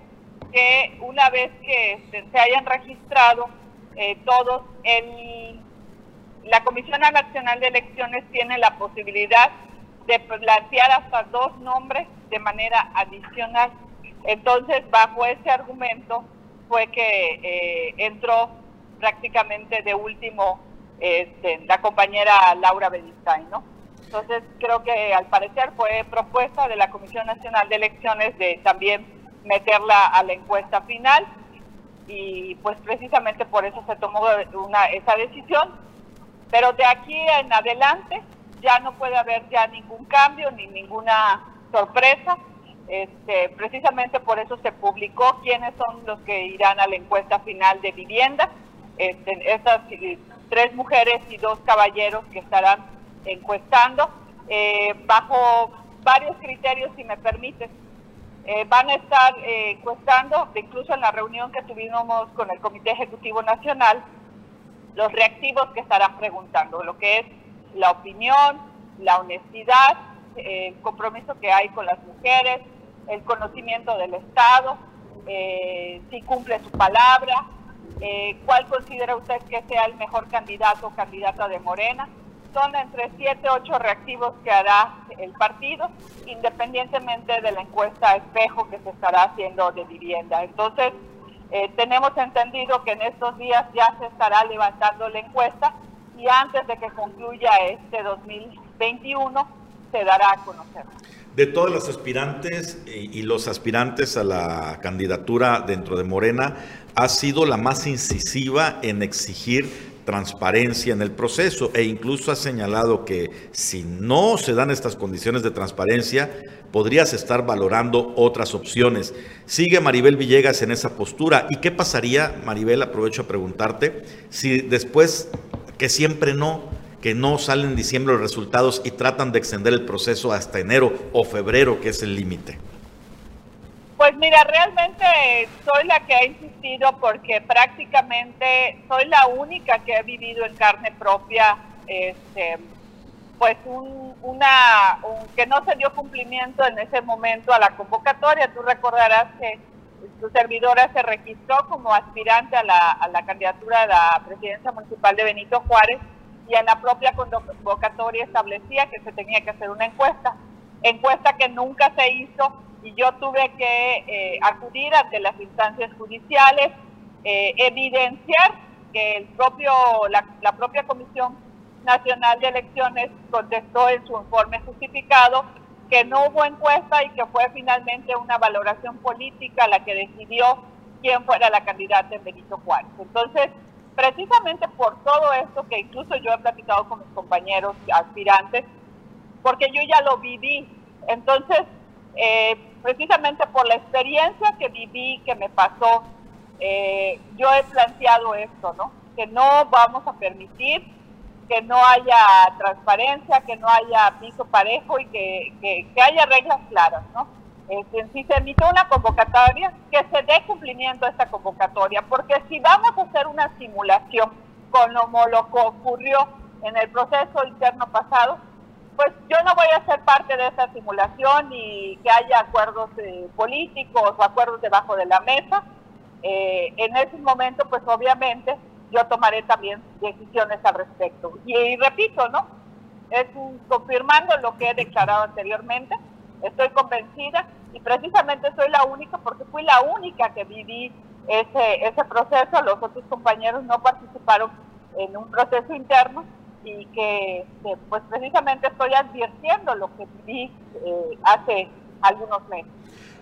que una vez que este, se hayan registrado eh, todos, la Comisión Nacional de Elecciones tiene la posibilidad de plantear hasta dos nombres de manera adicional. Entonces, bajo ese argumento, fue que eh, entró prácticamente de último este, la compañera Laura Bedistain, ¿no? Entonces creo que al parecer fue propuesta de la Comisión Nacional de Elecciones de también meterla a la encuesta final y pues precisamente por eso se tomó una, esa decisión. Pero de aquí en adelante ya no puede haber ya ningún cambio ni ninguna sorpresa este, precisamente por eso se publicó quiénes son los que irán a la encuesta final de vivienda. Este, estas eh, tres mujeres y dos caballeros que estarán encuestando eh, bajo varios criterios, si me permite. Eh, van a estar encuestando, incluso en la reunión que tuvimos con el Comité Ejecutivo Nacional, los reactivos que estarán preguntando, lo que es la opinión, la honestidad, el compromiso que hay con las mujeres, el conocimiento del Estado, eh, si cumple su palabra, eh, cuál considera usted que sea el mejor candidato o candidata de Morena. Son entre 7 8 reactivos que hará el partido, independientemente de la encuesta espejo que se estará haciendo de vivienda. Entonces, eh, tenemos entendido que en estos días ya se estará levantando la encuesta y antes de que concluya este 2021 se dará a conocer. De todas las aspirantes y los aspirantes a la candidatura dentro de Morena, ha sido la más incisiva en exigir transparencia en el proceso e incluso ha señalado que si no se dan estas condiciones de transparencia, podrías estar valorando otras opciones. Sigue Maribel Villegas en esa postura. ¿Y qué pasaría, Maribel, aprovecho a preguntarte, si después que siempre no, que no salen en diciembre los resultados y tratan de extender el proceso hasta enero o febrero, que es el límite? Pues mira, realmente soy la que ha insistido porque prácticamente soy la única que ha vivido en carne propia, este, pues un, una, que no se dio cumplimiento en ese momento a la convocatoria. Tú recordarás que su servidora se registró como aspirante a la, a la candidatura a la presidencia municipal de Benito Juárez y en la propia convocatoria establecía que se tenía que hacer una encuesta, encuesta que nunca se hizo y yo tuve que eh, acudir ante las instancias judiciales, eh, evidenciar que el propio, la, la, propia Comisión Nacional de Elecciones contestó en su informe justificado que no hubo encuesta y que fue finalmente una valoración política la que decidió quién fuera la candidata en Benito Juárez. Entonces, precisamente por todo esto que incluso yo he platicado con mis compañeros aspirantes, porque yo ya lo viví. Entonces, eh, precisamente por la experiencia que viví, que me pasó, eh, yo he planteado esto, ¿no? Que no vamos a permitir que no haya transparencia, que no haya piso parejo y que, que, haya reglas claras, ¿no? Este, si se emite una convocatoria, que se dé cumplimiento a esta convocatoria, porque si vamos a hacer una simulación con lo que ocurrió en el proceso interno pasado, pues yo no voy a ser parte de esa simulación y que haya acuerdos eh, políticos o acuerdos debajo de la mesa. Eh, en ese momento, pues obviamente yo tomaré también decisiones al respecto. Y, repito, ¿no? Es confirmando lo que he declarado anteriormente. Estoy convencida y precisamente soy la única porque fui la única que viví ese, ese proceso. Los otros compañeros no participaron en un proceso interno y que, pues precisamente estoy advirtiendo lo que viví eh, hace algunos meses.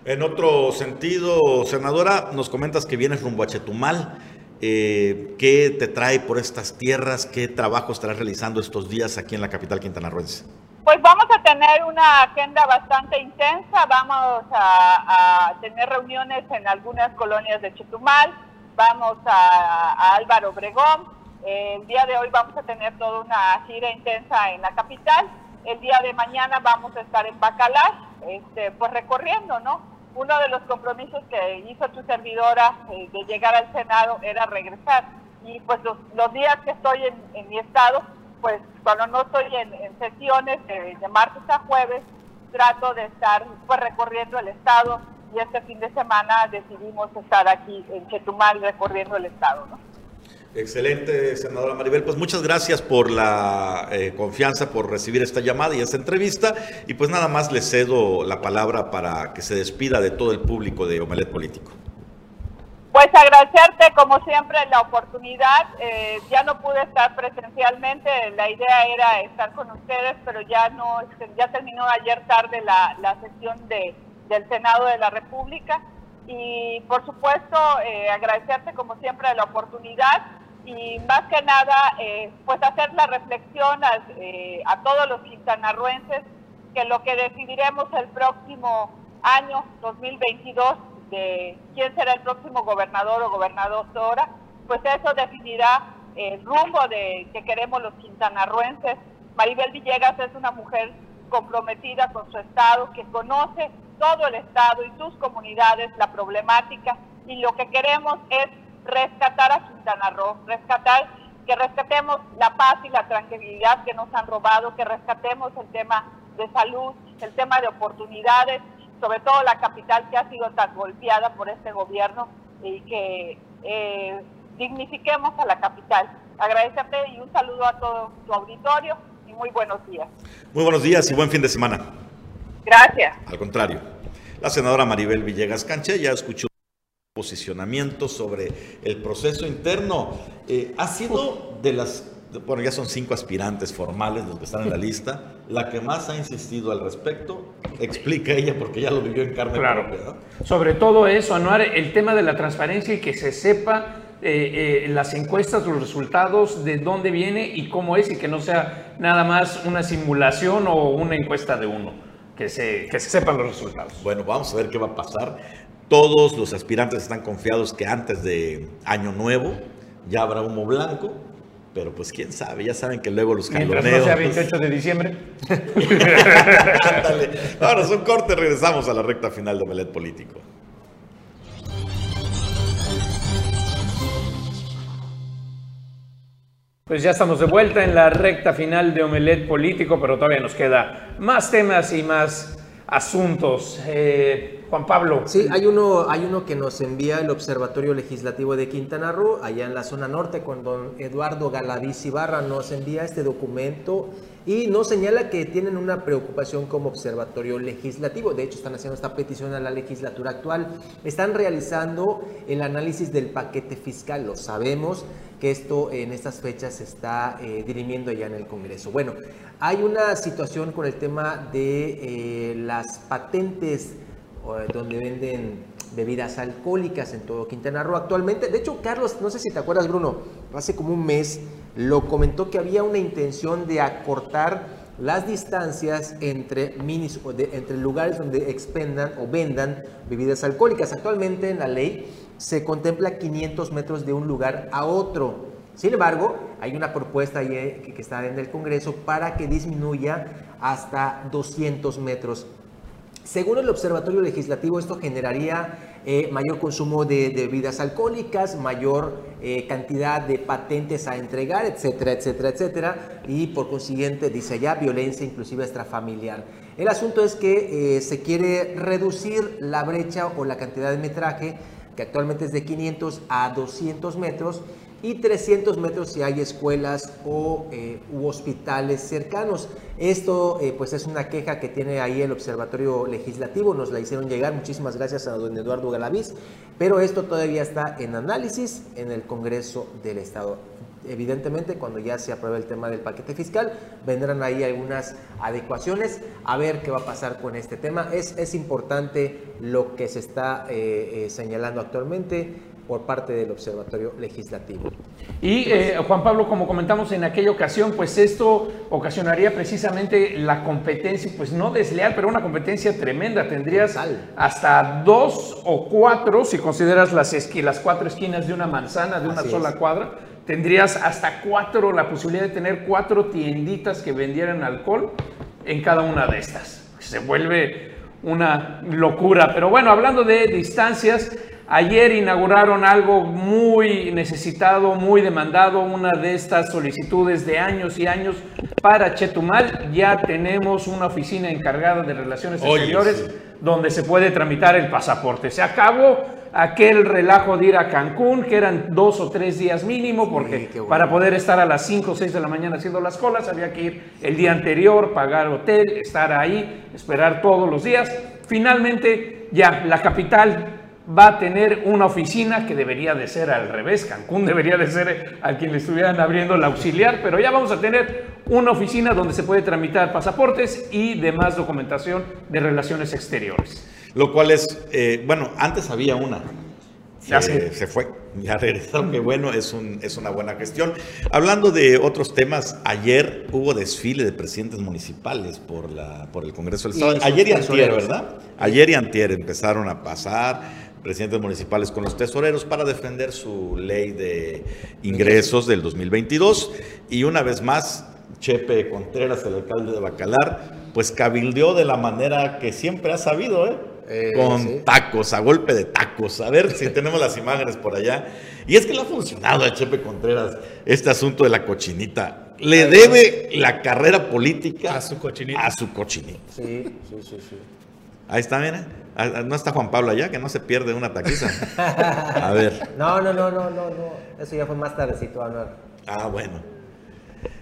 En otro sentido, senadora, nos comentas que vienes rumbo a Chetumal. Eh, ¿Qué te trae por estas tierras? ¿Qué trabajo estarás realizando estos días aquí en la capital quintanarroense? Pues vamos a tener una agenda bastante intensa, vamos a, tener reuniones en algunas colonias de Chetumal, vamos a, Álvaro Obregón, el día de hoy vamos a tener toda una gira intensa en la capital. El día de mañana vamos a estar en Bacalar, este, pues recorriendo, ¿no? Uno de los compromisos que hizo tu servidora eh, de llegar al Senado era regresar. Y pues los, días que estoy en, mi estado, pues cuando no estoy en, sesiones de, martes a jueves, trato de estar pues recorriendo el estado y este fin de semana decidimos estar aquí en Chetumal recorriendo el estado, ¿no? Excelente, senadora Maribel. Pues muchas gracias por la eh, confianza, por recibir esta llamada y esta entrevista. Y pues nada más le cedo la palabra para que se despida de todo el público de Omelet Político. Pues agradecerte como siempre la oportunidad. Eh, ya no pude estar presencialmente, la idea era estar con ustedes, pero ya no, este, ya terminó ayer tarde la, sesión de, del Senado de la República. Y por supuesto, eh, agradecerte como siempre la oportunidad y más que nada, eh, pues hacer la reflexión eh, a, todos los quintanarruenses que lo que decidiremos el próximo año 2022 de quién será el próximo gobernador o gobernadora, pues eso definirá el rumbo de que queremos los quintanarruenses. Maribel Villegas es una mujer comprometida con su estado, que conoce todo el estado y sus comunidades la problemática y lo que queremos es rescatar a Quintana Roo, rescatar, que rescatemos la paz y la tranquilidad que nos han robado, que rescatemos el tema de salud, el tema de oportunidades, sobre todo la capital que ha sido tan golpeada por este gobierno y que eh, dignifiquemos a la capital. Agradecerte y un saludo a todo tu auditorio y muy buenos días. Muy buenos días y buen fin de semana. Gracias. Al contrario, la senadora Maribel Villegas Canche ya escuchó posicionamiento sobre el proceso interno. Eh, ha sido de las, bueno, ya son cinco aspirantes formales los que están en la lista, la que más ha insistido al respecto. Explica ella porque ya lo vivió en carne claro. propia. Sobre todo eso, Anuar, el tema de la transparencia y que se sepa eh, eh, las encuestas, los resultados, de dónde viene y cómo es, y que no sea nada más una simulación o una encuesta de uno, que se, que se sepan los resultados. Bueno, vamos a ver qué va a pasar. Todos los aspirantes están confiados que antes de Año Nuevo ya habrá humo blanco pero pues quién sabe, ya saben que luego los Mientras jaloneos. no sea 28 de diciembre. Ándale. Ahora, un corte, regresamos a la recta final de Omelet Político. Pues ya estamos de vuelta en la recta final de Omelet Político, pero todavía nos queda más temas y más asuntos. Eh, Juan Pablo. Sí, hay uno, hay uno que nos envía el Observatorio Legislativo de Quintana Roo, allá en la zona norte, con don Eduardo Galaviz Ibarra, nos envía este documento y nos señala que tienen una preocupación como Observatorio Legislativo. De hecho, están haciendo esta petición a la legislatura actual. Están realizando el análisis del paquete fiscal, lo sabemos que esto en estas fechas se está eh, dirimiendo ya en el Congreso. Bueno, hay una situación con el tema de eh, las patentes donde venden bebidas alcohólicas en todo Quintana Roo actualmente. De hecho, Carlos, no sé si te acuerdas, Bruno, hace como un mes lo comentó que había una intención de acortar las distancias entre minis o de- entre lugares donde expendan o vendan bebidas alcohólicas. Actualmente en la ley se contempla 500 metros de un lugar a otro. Sin embargo, hay una propuesta ahí, eh, que que está en el Congreso para que disminuya hasta 200 metros. Según el Observatorio Legislativo, esto generaría eh, mayor consumo de, bebidas alcohólicas, mayor eh, cantidad de patentes a entregar, etcétera, etcétera, etcétera, y por consiguiente, dice allá, violencia inclusive extrafamiliar. El asunto es que eh, se quiere reducir la brecha o la cantidad de metraje, que actualmente es de 500 a 200 metros, y 300 metros si hay escuelas o eh, u hospitales cercanos. Esto eh, pues es una queja que tiene ahí el Observatorio Legislativo, nos la hicieron llegar, muchísimas gracias a don Eduardo Galaviz, pero esto todavía está en análisis en el Congreso del Estado. Evidentemente, cuando ya se apruebe el tema del paquete fiscal, vendrán ahí algunas adecuaciones a ver qué va a pasar con este tema. Es, es importante lo que se está eh, eh, señalando actualmente por parte del Observatorio Legislativo. Y eh, Juan Pablo, como comentamos en aquella ocasión, pues esto ocasionaría precisamente la competencia, pues no desleal, pero una competencia tremenda. Tendrías Total. hasta dos o cuatro, si consideras las, esqui- las cuatro esquinas de una manzana, de una Así sola es. cuadra, tendrías hasta cuatro, la posibilidad de tener cuatro tienditas que vendieran alcohol en cada una de estas. Se vuelve una locura. Pero bueno, hablando de distancias, ayer inauguraron algo muy necesitado, muy demandado, una de estas solicitudes de años y años para Chetumal. Ya tenemos una oficina encargada de relaciones Oye, exteriores sí. donde se puede tramitar el pasaporte. Se acabó aquel relajo de ir a Cancún, que eran dos o tres días mínimo, porque bueno. para poder estar a las 5 o 6 de la mañana haciendo las colas había que ir el día anterior, pagar hotel, estar ahí, esperar todos los días. Finalmente, ya, la capital va a tener una oficina que debería de ser al revés. Cancún debería de ser al quien le estuvieran abriendo la auxiliar, pero ya vamos a tener una oficina donde se puede tramitar pasaportes y demás documentación de relaciones exteriores. Lo cual es, eh, bueno, antes había una. Ya Eh, sé. se fue, ya regresaron, que bueno, es, un, es una buena gestión. Hablando de otros temas, ayer hubo desfile de presidentes municipales por, la, por el Congreso del Estado. Ayer y antier. ¿verdad? Ayer y antier empezaron a pasar presidentes municipales con los tesoreros para defender su ley de ingresos del 2022. Y una vez más, Chepe Contreras, el alcalde de Bacalar, pues cabildeó de la manera que siempre ha sabido, ¿eh? Eh, con sí. tacos, a golpe de tacos. A ver si tenemos las imágenes por allá. Y es que le ha funcionado a Chepe Contreras este asunto de la cochinita. Le debe la carrera política A su cochinita. A su cochinita. Sí, sí, sí, sí. Ahí está, mira. Ah, ah, No está Juan Pablo allá, que no se pierde una taquiza. A ver. No, no, no, no, no, no. Eso ya fue más tardecito, Anuar. Ah, bueno.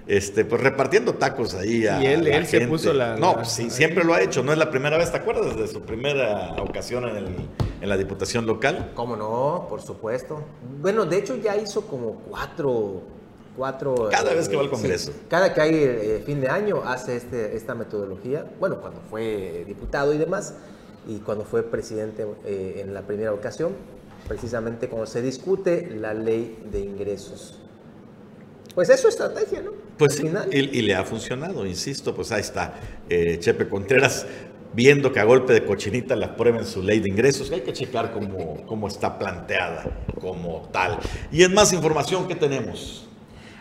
Este, pues repartiendo tacos ahí a Y él- la él se gente. puso la- No, la- sí, siempre lo ha hecho. No es la primera vez, ¿te acuerdas? Desde su primera ocasión en, el- en la diputación local. ¿Cómo no? Por supuesto. Bueno, de hecho ya hizo como cuatro... cuatro Cada vez que va al sí, Congreso. cada que hay eh, fin de año hace este, esta metodología. Bueno, cuando fue diputado y demás, y cuando fue presidente eh, en la primera ocasión, precisamente cuando se discute la ley de ingresos. Pues es su estrategia, ¿no? Pues sí, final. y, y le ha funcionado, insisto, pues ahí está. eh, Chepe Contreras viendo que a golpe de cochinita le aprueben su ley de ingresos, que hay que checar cómo, cómo está planteada como tal. Y en más información, ¿qué tenemos?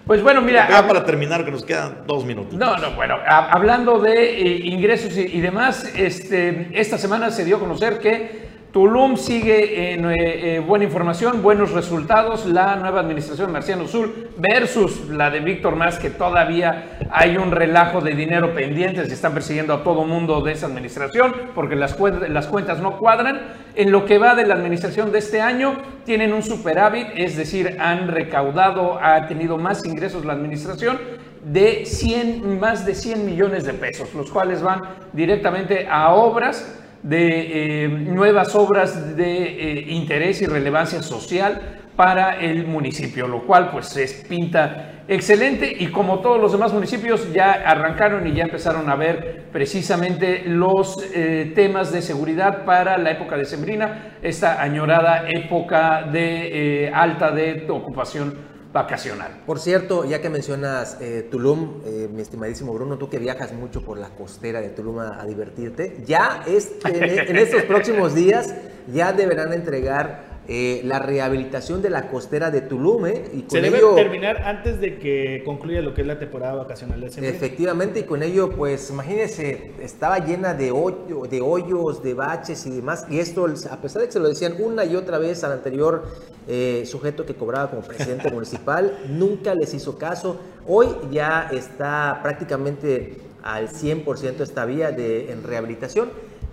Pues bueno, mira. Ya para terminar, que nos quedan dos minutos. No, no, bueno, a- hablando de eh, ingresos y, y demás, este, esta semana se dio a conocer que Tulum sigue en eh, eh, buena información, buenos resultados. La nueva administración de Marciano Sul versus la de Víctor Más, que todavía hay un relajo de dinero pendiente. Se están persiguiendo a todo mundo de esa administración porque las cuentas no cuadran. En lo que va de la administración de este año, tienen un superávit, es decir, han recaudado, ha tenido más ingresos la administración de 100, más de 100 millones de pesos, los cuales van directamente a obras de eh, nuevas obras de eh, interés y relevancia social para el municipio, lo cual pues es pinta excelente. Y como todos los demás municipios ya arrancaron y ya empezaron a ver precisamente los eh, temas de seguridad para la época de Sembrina, esta añorada época de alta de ocupación vacacional. Por cierto, ya que mencionas eh, Tulum, eh, mi estimadísimo Bruno, tú que viajas mucho por la costera de Tulum a, divertirte, ya en estos próximos días ya deberán entregar eh, la rehabilitación de la costera de Tulum, ¿eh? Y Se debe ello, terminar antes de que concluya lo que es la temporada vacacional de sembrina. efectivamente, y con ello, pues imagínense, estaba llena de, hoyo- de hoyos, de baches y demás, y esto, a pesar de que se lo decían una y otra vez al anterior eh, sujeto que cobraba como presidente municipal, nunca les hizo caso. Hoy ya está prácticamente al 100% esta vía de, en rehabilitación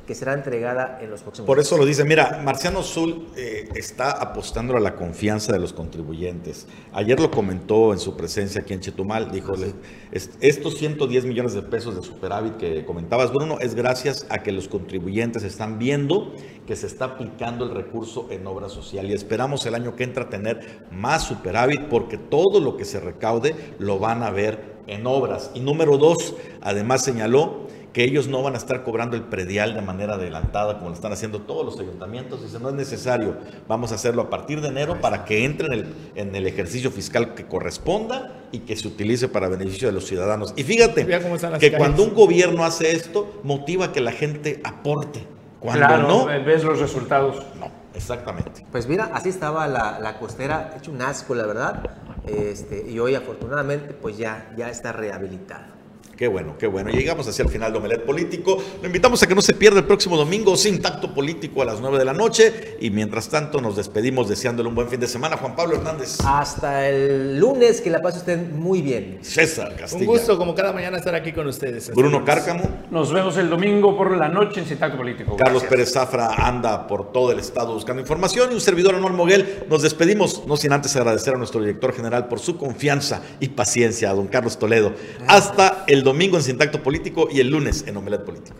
que será entregada en los próximos Por eso lo dice, mira, Marciano Sul eh, está apostando a la confianza de los contribuyentes. Ayer lo comentó en su presencia aquí en Chetumal, dijo, es- estos 110 millones de pesos de superávit que comentabas, Bruno, es gracias a que los contribuyentes están viendo que se está aplicando el recurso en obra social y esperamos el año que entra tener más superávit porque todo lo que se recaude lo van a ver en obras. Y número dos, además señaló que ellos no van a estar cobrando el predial de manera adelantada como lo están haciendo todos los ayuntamientos. Dice, no es necesario, vamos a hacerlo a partir de enero para que entre en el, en el ejercicio fiscal que corresponda y que se utilice para beneficio de los ciudadanos. Y fíjate que calles. cuando un gobierno hace esto, motiva que la gente aporte. Cuando claro, no, eh, ves los resultados. no, exactamente. Pues mira, así estaba la, la costera, hecho un asco, la verdad. Este, y hoy afortunadamente pues ya, ya está rehabilitada. Qué bueno, qué bueno. Llegamos hacia el final de Omelet Político. Lo invitamos a que no se pierda el próximo domingo sin tacto político a las 9 de la noche. Y mientras tanto, nos despedimos deseándole un buen fin de semana. Juan Pablo Hernández, Hasta el lunes, que la pase usted muy bien. César Castilla, Un gusto, como cada mañana, estar aquí con ustedes. Hasta Bruno. Cárcamo, Nos vemos el domingo por la noche en Citacto Político. Carlos Gracias. Pérez Zafra anda por todo el estado buscando información. Y un servidor, Anual Moguel. Nos despedimos, no sin antes agradecer a nuestro director general por su confianza y paciencia, a don Carlos Toledo. Hasta el domingo en Sin Tacto Político y el lunes en Omelet Político.